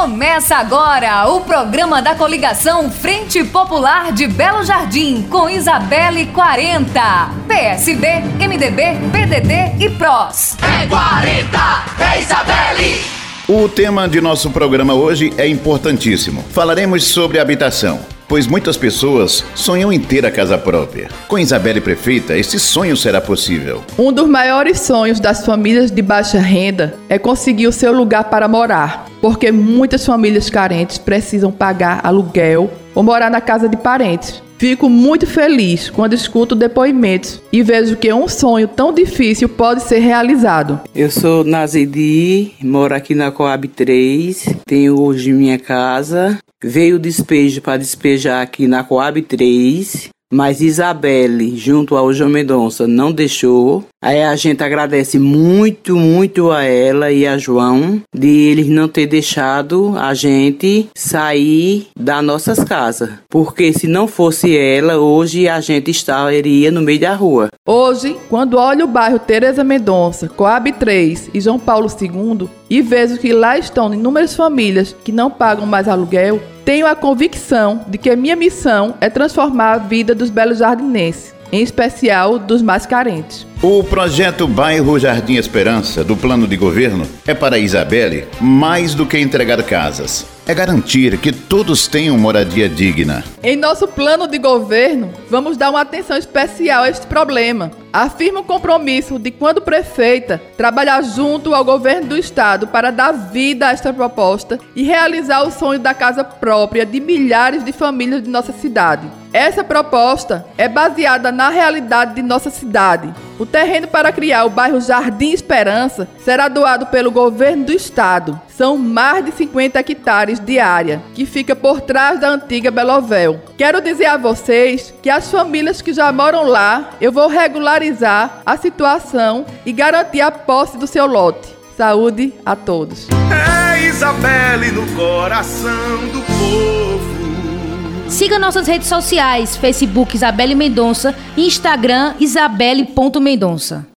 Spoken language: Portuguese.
Começa agora o programa da coligação Frente Popular de Belo Jardim com Isabelle 40. PSD, MDB, PDT e PROS. É 40, é Isabelle! O tema de nosso programa hoje é importantíssimo. Falaremos sobre habitação pois muitas pessoas sonham em ter a casa própria. Com Isabelle Prefeita, esse sonho será possível. Um dos maiores sonhos das famílias de baixa renda é conseguir o seu lugar para morar, porque muitas famílias carentes precisam pagar aluguel ou morar na casa de parentes. Fico muito feliz quando escuto depoimentos e vejo que um sonho tão difícil pode ser realizado. Eu sou Nazidi, moro aqui na Coab 3, tenho hoje minha casa Veio o despejo para despejar aqui na Coab 3, mas Isabelle, junto ao João Mendonça, não deixou. Aí a gente agradece muito, muito a ela e a João de eles não ter deixado a gente sair das nossas casas. Porque se não fosse ela, hoje a gente estaria no meio da rua. Hoje, quando olho o bairro Teresa Mendonça, Coab 3 e João Paulo II e vejo que lá estão inúmeras famílias que não pagam mais aluguel, tenho a convicção de que minha missão é transformar a vida dos belos jardinenses, em especial dos mais carentes. O projeto Bairro Jardim Esperança do plano de governo é para Isabelle mais do que entregar casas é garantir que todos tenham moradia digna. Em nosso plano de governo, vamos dar uma atenção especial a este problema. Afirmo o compromisso de, quando prefeita, trabalhar junto ao governo do estado para dar vida a esta proposta e realizar o sonho da casa própria de milhares de famílias de nossa cidade. Essa proposta é baseada na realidade de nossa cidade. O terreno para criar o bairro Jardim Esperança será doado pelo governo do estado. São mais de 50 hectares de área, que fica por trás da antiga Belovel. Quero dizer a vocês que as famílias que já moram lá, eu vou regularizar a situação e garantir a posse do seu lote. Saúde a todos. É Isabelle no coração do povo. Siga nossas redes sociais, Facebook Isabelle Mendonça e Instagram isabelle.mendonça.